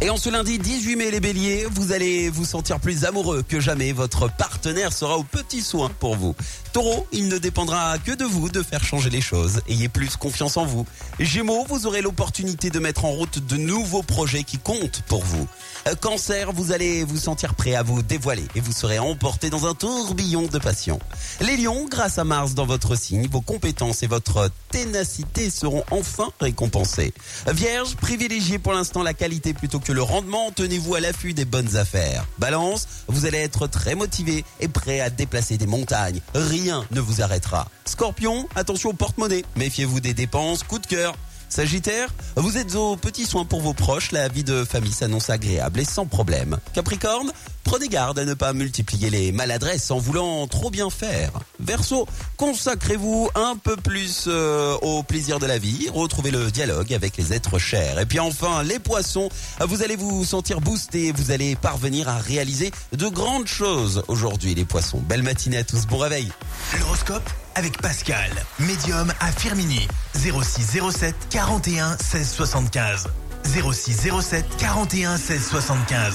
Et en ce lundi 18 mai, les béliers, vous allez vous sentir plus amoureux que jamais. Votre partenaire sera au petit soin pour vous. Taureau, il ne dépendra que de vous de faire changer les choses. Ayez plus confiance en vous. Gémeaux, vous aurez l'opportunité de mettre en route de nouveaux projets qui comptent pour vous. Euh, Cancer, vous allez vous sentir prêt à vous dévoiler et vous serez emporté dans un tourbillon de passion. Les lions, grâce à Mars dans votre signe, vos compétences et votre ténacité seront enfin récompensées. Vierge, privilégiez pour l'instant la qualité plutôt que le rendement, tenez-vous à l'affût des bonnes affaires. Balance, vous allez être très motivé et prêt à déplacer des montagnes. Rien ne vous arrêtera. Scorpion, attention au porte-monnaie. Méfiez-vous des dépenses, coup de cœur. Sagittaire, vous êtes aux petits soins pour vos proches, la vie de famille s'annonce agréable et sans problème. Capricorne, prenez garde à ne pas multiplier les maladresses en voulant trop bien faire. Verseau, consacrez-vous un peu plus euh, au plaisir de la vie, retrouvez le dialogue avec les êtres chers. Et puis enfin, les poissons, vous allez vous sentir boosté, vous allez parvenir à réaliser de grandes choses aujourd'hui les poissons. Belle matinée à tous, bon réveil. L'horoscope avec Pascal, médium à Firmini. 06 07 41 16 75. 06 07 41 16 75.